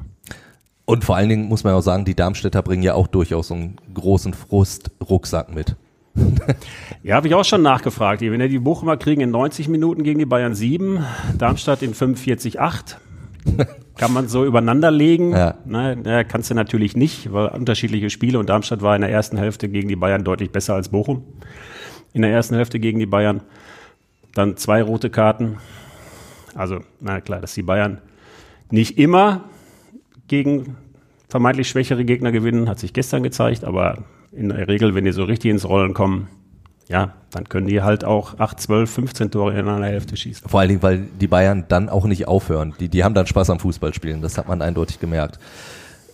Und vor allen Dingen muss man auch sagen, die Darmstädter bringen ja auch durchaus so einen großen Frust-Rucksack mit. Ja, habe ich auch schon nachgefragt. Wenn ja die Bochumer kriegen in 90 Minuten gegen die Bayern 7, Darmstadt in 45,8. Kann man so übereinander legen? Ja. Ne, kannst du natürlich nicht, weil unterschiedliche Spiele und Darmstadt war in der ersten Hälfte gegen die Bayern deutlich besser als Bochum. In der ersten Hälfte gegen die Bayern. Dann zwei rote Karten. Also, na klar, dass die Bayern nicht immer gegen vermeintlich schwächere Gegner gewinnen, hat sich gestern gezeigt, aber in der Regel, wenn die so richtig ins Rollen kommen, ja, dann können die halt auch 8, 12, 15 Tore in einer Hälfte schießen. Vor allen Dingen, weil die Bayern dann auch nicht aufhören. Die, die haben dann Spaß am Fußballspielen. Das hat man eindeutig gemerkt.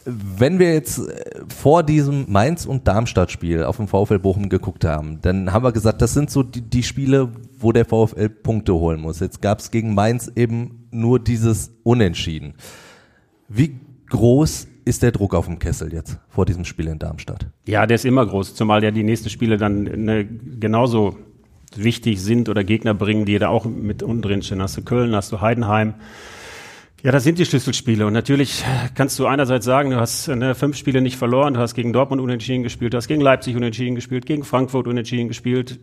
Wenn wir jetzt äh, vor diesem Mainz- und Darmstadt-Spiel auf dem VfL Bochum geguckt haben, dann haben wir gesagt, das sind so die, die Spiele, wo der VfL Punkte holen muss. Jetzt gab es gegen Mainz eben nur dieses Unentschieden. Wie groß ist der Druck auf dem Kessel jetzt vor diesem Spiel in Darmstadt? Ja, der ist immer groß, zumal ja die nächsten Spiele dann ne, genauso wichtig sind oder Gegner bringen, die da auch mit unten drin stehen. Hast du Köln, hast du Heidenheim. Ja, das sind die Schlüsselspiele. Und natürlich kannst du einerseits sagen, du hast ne, fünf Spiele nicht verloren, du hast gegen Dortmund unentschieden gespielt, du hast gegen Leipzig unentschieden gespielt, gegen Frankfurt unentschieden gespielt.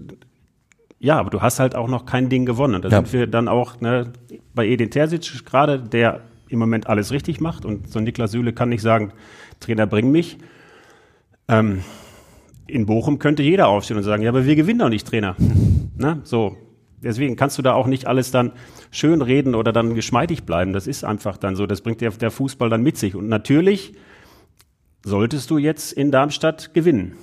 Ja, aber du hast halt auch noch kein Ding gewonnen. Da Ja. sind wir dann auch ne, bei Edin Terzic gerade, der im Moment alles richtig macht. Und so Niklas Süle kann nicht sagen, Trainer, bring mich. Ähm, in Bochum könnte jeder aufstehen und sagen, ja, aber wir gewinnen doch nicht, Trainer. Na, so. Deswegen kannst du da auch nicht alles dann schön reden oder dann geschmeidig bleiben. Das ist einfach dann so. Das bringt der, der Fußball dann mit sich. Und natürlich solltest du jetzt in Darmstadt gewinnen.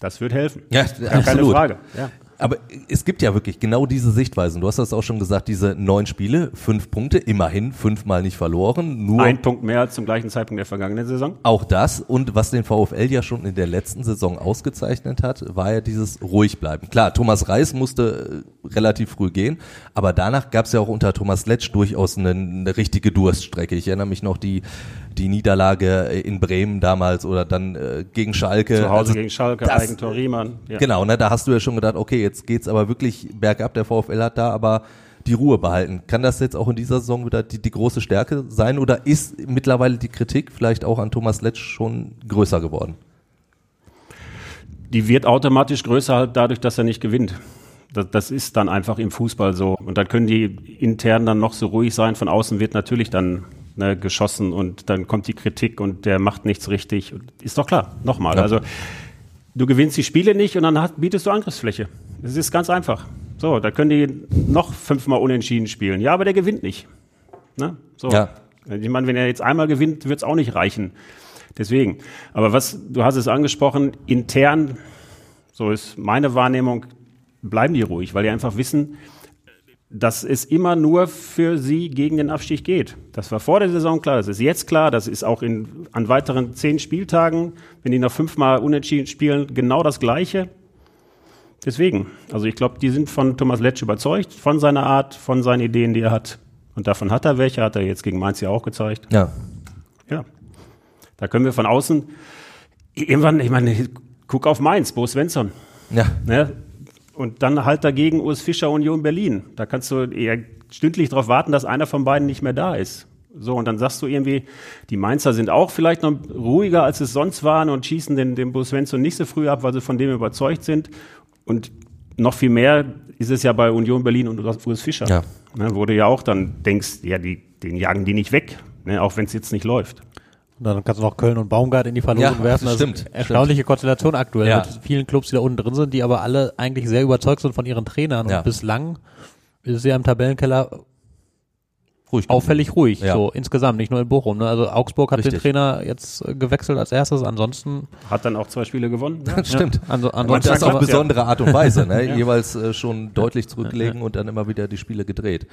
Das wird helfen. Ja, Gar keine Frage. Ja. Aber es gibt ja wirklich genau diese Sichtweisen. Du hast das auch schon gesagt, diese neun Spiele, fünf Punkte, immerhin fünfmal nicht verloren. Nur Ein Punkt mehr als zum gleichen Zeitpunkt der vergangenen Saison. auch das und was den VfL ja schon in der letzten Saison ausgezeichnet hat, war ja dieses ruhig bleiben. Klar, Thomas Reis musste äh, relativ früh gehen, aber danach gab es ja auch unter Thomas Letsch durchaus eine, eine richtige Durststrecke. Ich erinnere mich noch die die Niederlage in Bremen damals oder dann äh, gegen Schalke. Zu Hause Also gegen Schalke, das- Eigentor Riemann. Ja. Genau, ne, da hast du ja schon gedacht, okay, jetzt geht's aber wirklich bergab. Der VfL hat da aber die Ruhe behalten. Kann das jetzt auch in dieser Saison wieder die, die große Stärke sein oder ist mittlerweile die Kritik vielleicht auch an Thomas Letsch schon größer geworden? die wird automatisch größer halt dadurch, dass er nicht gewinnt. Das, das ist dann einfach im Fußball so. Und dann können die intern dann noch so ruhig sein. Von außen wird natürlich dann ne, geschossen und dann kommt die Kritik und der macht nichts richtig. Ist doch klar. Nochmal. Ja. Also du gewinnst die Spiele nicht und dann hast, bietest du Angriffsfläche. Das ist ganz einfach. So, da können die noch fünfmal unentschieden spielen. Ja, aber der gewinnt nicht. Ne? So. Ja. Ich meine, wenn er jetzt einmal gewinnt, wird es auch nicht reichen. Deswegen. Aber was, du hast es angesprochen, intern, so ist meine Wahrnehmung, bleiben die ruhig, weil die einfach wissen, dass es immer nur für sie gegen den Abstieg geht. Das war vor der Saison klar, das ist jetzt klar, das ist auch in, an weiteren zehn Spieltagen, wenn die noch fünfmal unentschieden spielen, genau das Gleiche. Deswegen, also ich glaube, die sind von Thomas Letsch überzeugt, von seiner Art, von seinen Ideen, die er hat. Und davon hat er welche, hat er jetzt gegen Mainz ja auch gezeigt. Ja. Ja. Da können wir von außen irgendwann, ich meine, guck auf Mainz, Bo Svensson. Ja. Ne? Und dann halt dagegen Urs Fischer Union Berlin. Da kannst du eher stündlich darauf warten, dass einer von beiden nicht mehr da ist. So, und dann sagst du irgendwie, die Mainzer sind auch vielleicht noch ruhiger, als es sonst waren und schießen den, den Bo Svensson nicht so früh ab, weil sie von dem überzeugt sind. Und noch viel mehr ist es ja bei Union Berlin und Urs Fischer. Ja. Ne, wo du ja auch dann denkst, ja, die, den jagen die nicht weg, ne, auch wenn es jetzt nicht läuft. Und dann kannst du noch Köln und Baumgart in die Verlosung Ja, werfen. das stimmt, erstaunliche Konstellation aktuell Ja. mit vielen Clubs, die da unten drin sind, die aber alle eigentlich sehr überzeugt sind von ihren Trainern. Ja. Und bislang ist es ja im Tabellenkeller Ruhig. auffällig ruhig, Ja. so insgesamt, nicht nur in Bochum. Ne? Also Augsburg hat den Richtig. Trainer jetzt äh, gewechselt als erstes, ansonsten, Hat dann auch zwei Spiele gewonnen. Das stimmt. anso, Und ansonsten das auf ja. besondere Art und Weise, ne? Ja. jeweils äh, schon deutlich zurückgelegen und dann immer wieder die Spiele gedreht.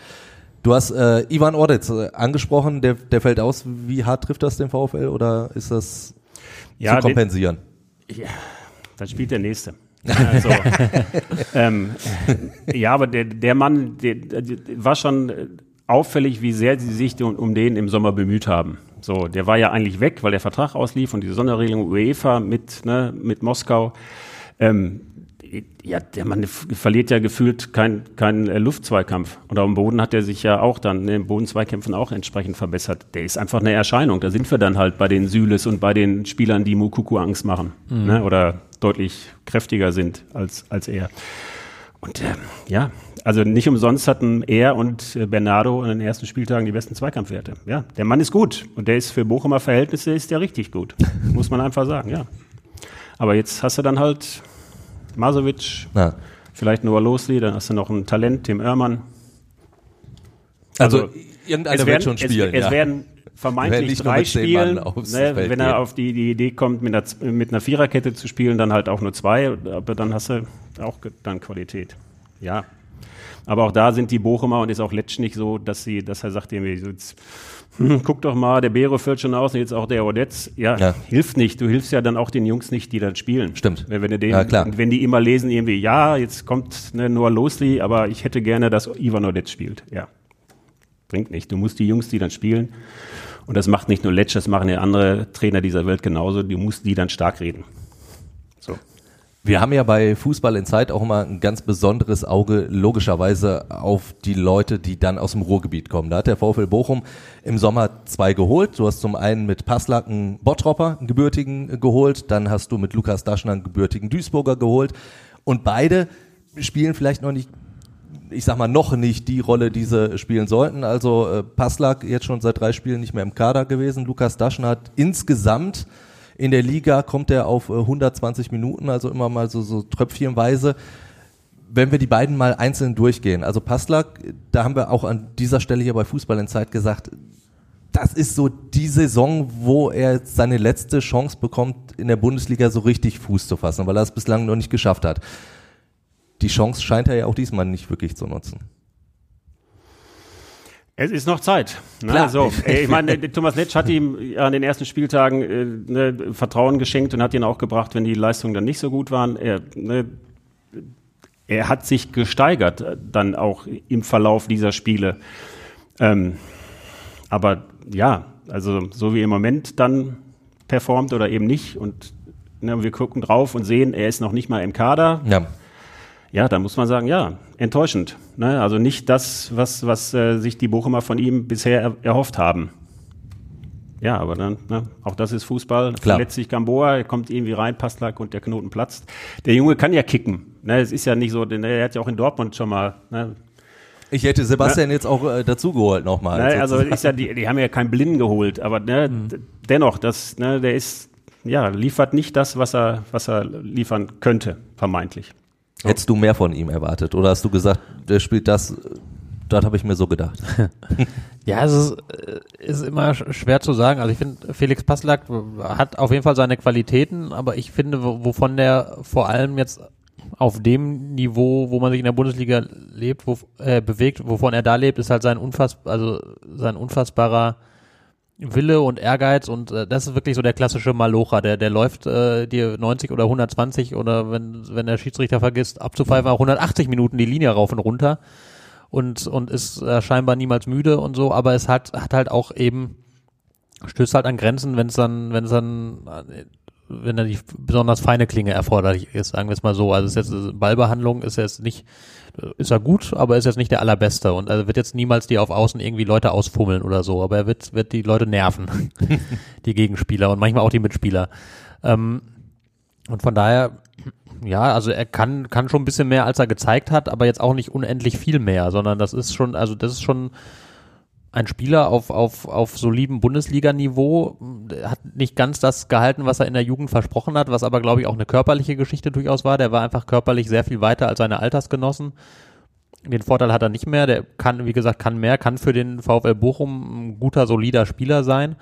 Du hast äh, Ivan Ordetz äh, angesprochen, der, der fällt aus. Wie hart trifft das den VfL oder ist das Ja, zu kompensieren? Dann spielt der nächste. Also, ähm, ja, aber der, der Mann der, der war schon auffällig, wie sehr sie sich um, um den im Sommer bemüht haben. So, der war ja eigentlich weg, weil der Vertrag auslief und diese Sonderregelung UEFA mit, ne, mit Moskau. Ähm, ja, der Mann verliert ja gefühlt keinen kein äh, Luftzweikampf. Und am Boden hat er sich ja auch dann ne, im Bodenzweikämpfen auch entsprechend verbessert. Der ist einfach eine Erscheinung. Da sind wir dann halt bei den Süles und bei den Spielern, die Mukuku Angst machen mhm. ne, oder deutlich kräftiger sind als, als er. Und äh, ja, also nicht umsonst hatten er und äh, Bernardo in den ersten Spieltagen die besten Zweikampfwerte. Ja, der Mann ist gut und der ist für Bochumer Verhältnisse ist der richtig gut. Muss man einfach sagen, ja. Aber jetzt hast du dann halt Masovic, ja. vielleicht Noah Losli, dann hast du noch ein Talent, Tim Oermann. Also, also irgendeiner wird schon spielen. Es, es werden vermeintlich drei spielen. Ne, wenn er auf die, die Idee kommt, mit einer, mit einer Viererkette zu spielen, dann halt auch nur zwei, aber dann hast du auch dann Qualität. Ja. Aber auch da sind die Bochumer und ist auch Letsch nicht so, dass sie, dass er sagt irgendwie, jetzt, hm, guck doch mal, der Bero fällt schon aus und jetzt auch der Odetz. Ja, ja, hilft nicht. Du hilfst ja dann auch den Jungs nicht, die dann spielen. Stimmt. Wenn, wenn, den, ja, klar. wenn die immer lesen irgendwie, ja, jetzt kommt ne, Noah Losli, aber ich hätte gerne, dass Ivan Odetz spielt. Ja. Bringt nicht. Du musst die Jungs, die dann spielen, und das macht nicht nur Letsch, das machen ja andere Trainer dieser Welt genauso, du musst die dann stark reden. So. Wir haben ja bei Fußball in Zeit auch immer ein ganz besonderes Auge logischerweise auf die Leute, die dann aus dem Ruhrgebiet kommen. Da hat der VfL Bochum im Sommer zwei geholt. Du hast zum einen mit Passlack einen Bottropper, einen gebürtigen, geholt. Dann hast du mit Lukas Daschner einen gebürtigen Duisburger geholt. Und beide spielen vielleicht noch nicht ich sag mal, noch nicht die Rolle, die sie spielen sollten. Also äh, Passlack jetzt schon seit drei Spielen nicht mehr im Kader gewesen. Lukas Daschner hat insgesamt in der Liga kommt er auf äh, 120 Minuten, also immer mal so, so tröpfchenweise. Wenn wir die beiden mal einzeln durchgehen, also Passlack, da haben wir auch an dieser Stelle hier bei Fußball in Zeit gesagt, das ist so die Saison, wo er seine letzte Chance bekommt, in der Bundesliga so richtig Fuß zu fassen, weil er es bislang noch nicht geschafft hat die Chance scheint er ja auch diesmal nicht wirklich zu nutzen. Es ist noch Zeit. Ne? Klar. So, ich meine, Thomas Letsch hat ihm an den ersten Spieltagen äh, ne, Vertrauen geschenkt und hat ihn auch gebracht, wenn die Leistungen dann nicht so gut waren. Er, ne, er hat sich gesteigert äh, dann auch im Verlauf dieser Spiele. Ähm, aber ja, also so wie im Moment dann performt oder eben nicht und ne, wir gucken drauf und sehen, er ist noch nicht mal im Kader. Ja ja, da muss man sagen, ja, enttäuschend. Ne? Also nicht das, was, was äh, sich die Bochumer von ihm bisher er, erhofft haben. Ja, aber dann, ne, auch das ist Fußball. Klar. Verletzt sich Gamboa, er kommt irgendwie rein, Passlack und der Knoten platzt. Der Junge kann ja kicken. Ne? Es ist ja nicht so, denn er hat ja auch in Dortmund schon mal. Ne? Ich hätte Sebastian ne? jetzt auch äh, dazugeholt nochmal. Ne, also ist ja, die, die haben ja keinen Blinden geholt, aber ne, mhm. dennoch, das, ne, der ist, ja, liefert nicht das, was er, was er liefern könnte, vermeintlich. Hättest du mehr von ihm erwartet oder hast du gesagt, der spielt das, das habe ich mir so gedacht. ja, es ist, äh, ist immer schwer zu sagen. Also ich finde, Felix Passlack hat auf jeden Fall seine Qualitäten, aber ich finde, wovon der vor allem jetzt auf dem Niveau, wo man sich in der Bundesliga lebt, wo, äh, bewegt, wovon er da lebt, ist halt sein unfass, also sein unfassbarer Wille und Ehrgeiz und äh, das ist wirklich so der klassische Malocher, der der läuft äh, dir 90 oder 120 oder wenn wenn der Schiedsrichter vergisst abzupfeifen auch 180 Minuten die Linie rauf und runter und und ist äh, scheinbar niemals müde und so, aber es hat hat halt auch eben stößt halt an Grenzen, wenn es dann wenn es dann äh, wenn da die besonders feine Klinge erforderlich ist, sagen wir es mal so. Also es ist jetzt Ballbehandlung ist jetzt nicht ist er gut, aber ist jetzt nicht der allerbeste und er wird jetzt niemals die auf Außen irgendwie Leute ausfummeln oder so, aber er wird, wird die Leute nerven, die Gegenspieler und manchmal auch die Mitspieler. Ähm, und von daher, ja, also er kann, kann schon ein bisschen mehr, als er gezeigt hat, aber jetzt auch nicht unendlich viel mehr, sondern das ist schon, also das ist schon ein Spieler auf, auf, auf solidem Bundesliga-Niveau, hat nicht ganz das gehalten, was er in der Jugend versprochen hat, was aber, glaube ich, auch eine körperliche Geschichte durchaus war. Der war einfach körperlich sehr viel weiter als seine Altersgenossen. Den Vorteil hat er nicht mehr. Der kann, wie gesagt, kann mehr, kann für den VfL Bochum ein guter, solider Spieler sein.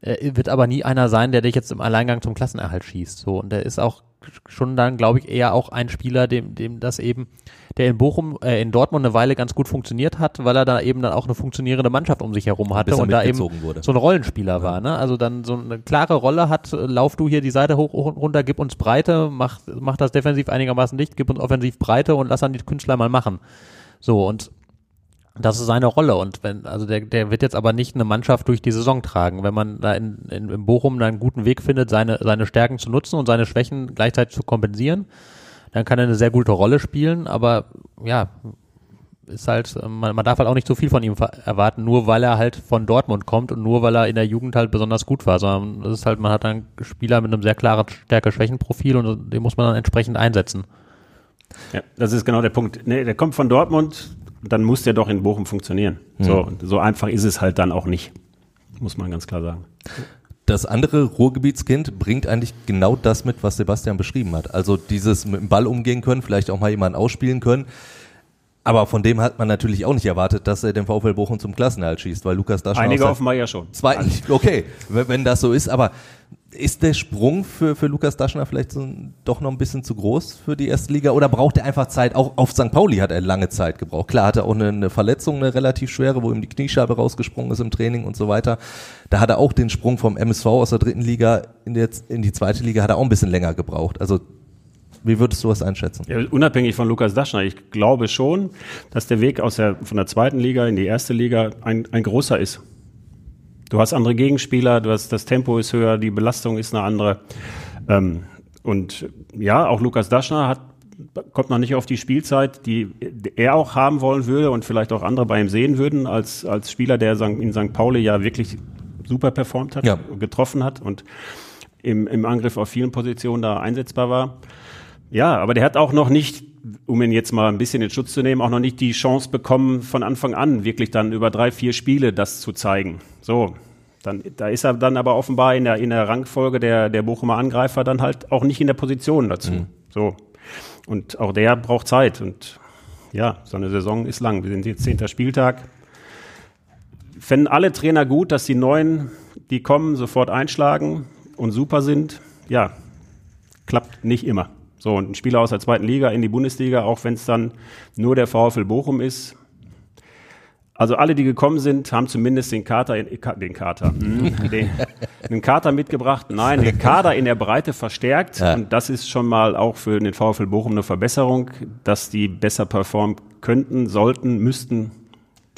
Er wird aber nie einer sein, der dich jetzt im Alleingang zum Klassenerhalt schießt. So, und der ist auch schon dann, glaube ich, eher auch ein Spieler, dem, dem das eben, der in Bochum, äh, in Dortmund eine Weile ganz gut funktioniert hat, weil er da eben dann auch eine funktionierende Mannschaft um sich herum hatte und da eben wurde. so ein Rollenspieler war, ne? Also dann so eine klare Rolle hat, lauf du hier die Seite hoch und runter, gib uns Breite, mach, mach das defensiv einigermaßen dicht, gib uns offensiv Breite und lass dann die Künstler mal machen. So, und das ist seine Rolle und wenn, also der, der wird jetzt aber nicht eine Mannschaft durch die Saison tragen. Wenn man da in, in, in Bochum einen guten Weg findet, seine, seine Stärken zu nutzen und seine Schwächen gleichzeitig zu kompensieren, dann kann er eine sehr gute Rolle spielen, aber ja, ist halt, man, man darf halt auch nicht so viel von ihm erwarten, nur weil er halt von Dortmund kommt und nur weil er in der Jugend halt besonders gut war, sondern das ist halt, man hat dann Spieler mit einem sehr klaren Stärke-Schwächen-Profil und den muss man dann entsprechend einsetzen. Ja, das ist genau der Punkt. Nee, der kommt von Dortmund, dann muss der doch in Bochum funktionieren. So, und so einfach ist es halt dann auch nicht. Muss man ganz klar sagen. Das andere Ruhrgebietskind bringt eigentlich genau das mit, was Sebastian beschrieben hat. Also dieses mit dem Ball umgehen können, vielleicht auch mal jemanden ausspielen können. Aber von dem hat man natürlich auch nicht erwartet, dass er den VfL Bochum zum Klassenerhalt schießt, weil Lukas Daschner Einige aus der offenbar ja schon. zweiten, okay, wenn das so ist, aber ist der Sprung für, für Lukas Daschner vielleicht so doch noch ein bisschen zu groß für die erste Liga oder braucht er einfach Zeit? Auch auf St. Pauli hat er lange Zeit gebraucht. Klar hat er auch eine, Verletzung, eine relativ schwere, wo ihm die Kniescheibe rausgesprungen ist im Training und so weiter. Da hat er auch den Sprung vom MSV aus der dritten Liga in, die, in die zweite Liga hat er auch ein bisschen länger gebraucht. Also wie würdest du das einschätzen? Ja, unabhängig von Lukas Daschner, ich glaube schon, dass der Weg aus der, von der zweiten Liga in die erste Liga ein, ein großer ist. Du hast andere Gegenspieler, du hast, das Tempo ist höher, die Belastung ist eine andere. Ähm, und ja, auch Lukas Daschner hat, kommt noch nicht auf die Spielzeit, die er auch haben wollen würde und vielleicht auch andere bei ihm sehen würden, als, als Spieler, der in St. Pauli ja wirklich super performt hat, Ja. getroffen hat und im, im Angriff auf vielen Positionen da einsetzbar war. Ja, aber der hat auch noch nicht, um ihn jetzt mal ein bisschen in Schutz zu nehmen, auch noch nicht die Chance bekommen, von Anfang an wirklich dann über drei, vier Spiele das zu zeigen. So, dann, da ist er dann aber offenbar in der, in der Rangfolge der, der Bochumer Angreifer dann halt auch nicht in der Position dazu. So. Und auch der braucht Zeit. Und ja, so eine Saison ist lang. Wir sind jetzt zehnter Spieltag. Fänden alle Trainer gut, dass die Neuen, die kommen, sofort einschlagen und super sind. Ja, klappt nicht immer. So, und ein Spieler aus der zweiten Liga in die Bundesliga, auch wenn es dann nur der VfL Bochum ist. Also alle, die gekommen sind, haben zumindest den Kater, in, den Kater, hm, den, den Kater mitgebracht. Nein, den Kader in der Breite verstärkt. Ja. Und das ist schon mal auch für den VfL Bochum eine Verbesserung, dass die besser performen könnten, sollten, müssten,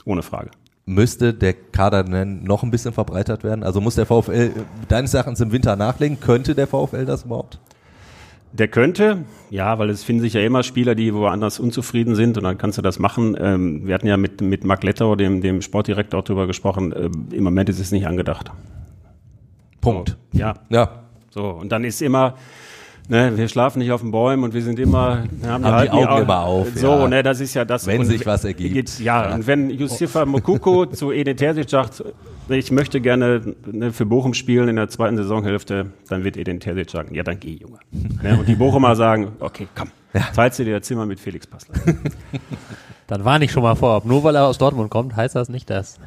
ohne Frage. Müsste der Kader denn noch ein bisschen verbreitert werden? Also muss der VfL deines Erachtens im Winter nachlegen? Könnte der VfL das überhaupt? Der könnte, ja, weil es finden sich ja immer Spieler, die woanders unzufrieden sind und dann kannst du das machen. Ähm, wir hatten ja mit, mit Marc Lettau, dem, dem Sportdirektor, auch drüber gesprochen. Ähm, Im Moment ist es nicht angedacht. Punkt. Ja, Ja, so. Und dann ist immer, ne, wir schlafen nicht auf den Bäumen und wir sind immer, haben, Haben die Augen Au- immer auf, So, ja. ne, das ist ja das. Wenn und sich was ergibt. Geht, ja, und wenn Yusufa Mokuko zu Edin Terzic sagt, ich möchte gerne ne, für Bochum spielen in der zweiten Saisonhälfte, dann wird Edin Terzic sagen, ja, dann geh, Junge. ne, und die Bochumer sagen, okay, komm, teilst du dir das Zimmer mit Felix Passler. Dann warne ich schon mal vor, nur weil er aus Dortmund kommt, heißt das nicht das.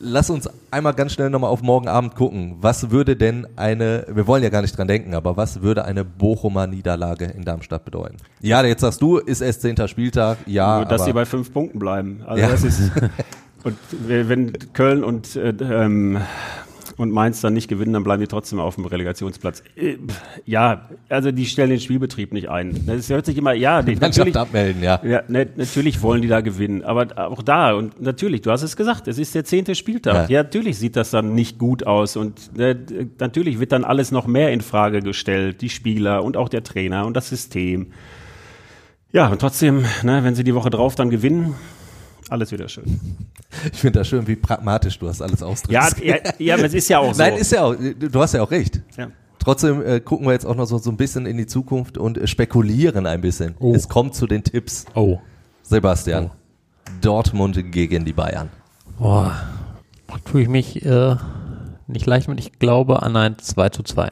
Lass uns einmal ganz schnell nochmal auf morgen Abend gucken. Was würde denn eine, wir wollen ja gar nicht dran denken, aber was würde eine Bochumer Niederlage in Darmstadt bedeuten? Ja, jetzt sagst du, ist erst zehnter Spieltag, ja, Nur, dass sie bei fünf Punkten bleiben. Also Ja. das ist und wenn Köln und äh, ähm, und Mainz dann nicht gewinnen, dann bleiben die trotzdem auf dem Relegationsplatz. Äh, Ja, also die stellen den Spielbetrieb nicht ein. Das hört sich immer, ja, die, natürlich, abmelden, ja. ja, ne, natürlich wollen die da gewinnen, aber auch da und natürlich, du hast es gesagt, es ist der zehnte Spieltag. Ja. Ja, natürlich sieht das dann nicht gut aus und ne, natürlich wird dann alles noch mehr in Frage gestellt, die Spieler und auch der Trainer und das System. Ja, und trotzdem, ne, wenn sie die Woche drauf dann gewinnen, alles wieder schön. Ich finde das schön, wie pragmatisch du das alles ausdrückst. Ja, ja, ja, aber es ist ja auch so. Nein, ist ja auch, du hast ja auch recht. Ja. Trotzdem äh, gucken wir jetzt auch noch so, so ein bisschen in die Zukunft und äh, spekulieren ein bisschen. Oh. Es kommt zu den Tipps. Oh. Sebastian, Dortmund gegen die Bayern. Boah, tue ich mich äh, nicht leicht mit. Ich glaube an ein 2 zu 2.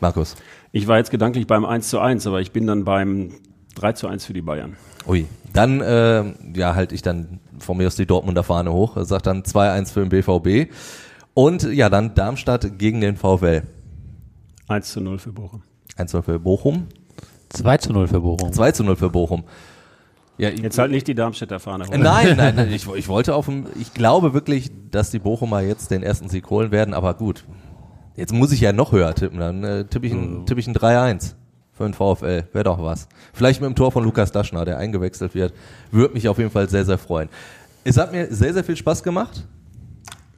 Markus. Ich war jetzt gedanklich beim 1 zu 1, aber ich bin dann beim 3 zu 1 für die Bayern. Ui. Dann, äh, ja, halte ich dann von mir aus die Dortmunder Fahne hoch, sag dann 2-1 für den BVB. Und ja, dann Darmstadt gegen den VfL. 1 zu 0 für Bochum. 1 zu 0 für Bochum. 2 zu 0 für Bochum. 2 zu 0 für Bochum. Ja, Jetzt halt nicht die Darmstädter Fahne holen. Nein, nein, nein ich, ich, wollte auf dem, ich glaube wirklich, dass die Bochumer jetzt den ersten Sieg holen werden, aber gut. Jetzt muss ich ja noch höher tippen, dann äh, tippe ich ein, tippe ich ein 3-1 für den VfL. Wäre doch was. Vielleicht mit dem Tor von Lukas Daschner, der eingewechselt wird. Würde mich auf jeden Fall sehr, sehr freuen. Es hat mir sehr, sehr viel Spaß gemacht.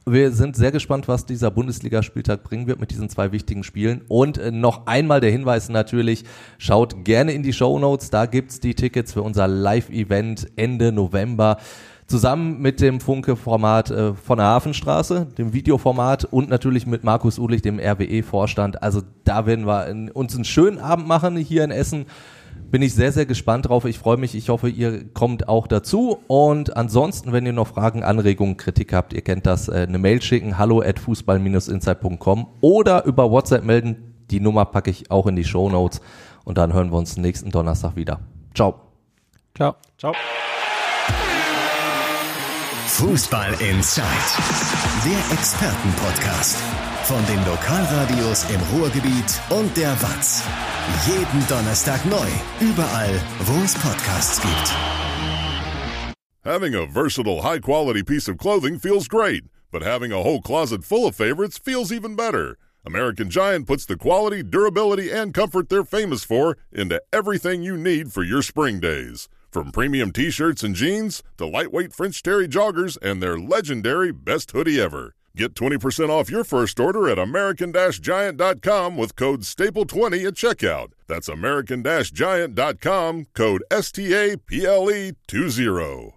Wir sind sehr gespannt, was dieser Bundesligaspieltag bringen wird mit diesen zwei wichtigen Spielen. Und äh, noch einmal der Hinweis natürlich, schaut gerne in die Show Notes. Da gibt's die Tickets für unser Live-Event Ende November zusammen mit dem Funke-Format äh, von der Hafenstraße, dem Videoformat und natürlich mit Markus Ulich, dem RWE-Vorstand. Also da werden wir in, uns einen schönen Abend machen hier in Essen bin ich sehr, sehr gespannt drauf. Ich freue mich. Ich hoffe, ihr kommt auch dazu. Und ansonsten, wenn ihr noch Fragen, Anregungen, Kritik habt, ihr kennt das, äh, eine Mail schicken, hallo at fußball-insight.com oder über WhatsApp melden. Die Nummer packe ich auch in die Show Notes. Und dann hören wir uns nächsten Donnerstag wieder. Ciao. Ciao. Ciao. Fußball Inside. Der Expertenpodcast. Von den Lokalradios im Ruhrgebiet und der Watz. Jeden Donnerstag neu. Überall, wo es Podcasts gibt. Having a versatile, high quality piece of clothing feels great, but having a whole closet full of favorites feels even better. American Giant puts the quality, durability, and comfort they're famous for into everything you need for your spring days. From premium t shirts and jeans to lightweight French Terry joggers and their legendary best hoodie ever. Get 20% off your first order at American Giant.com with code STAPLE20 at checkout. That's American Giant.com, code S T A P L E 20.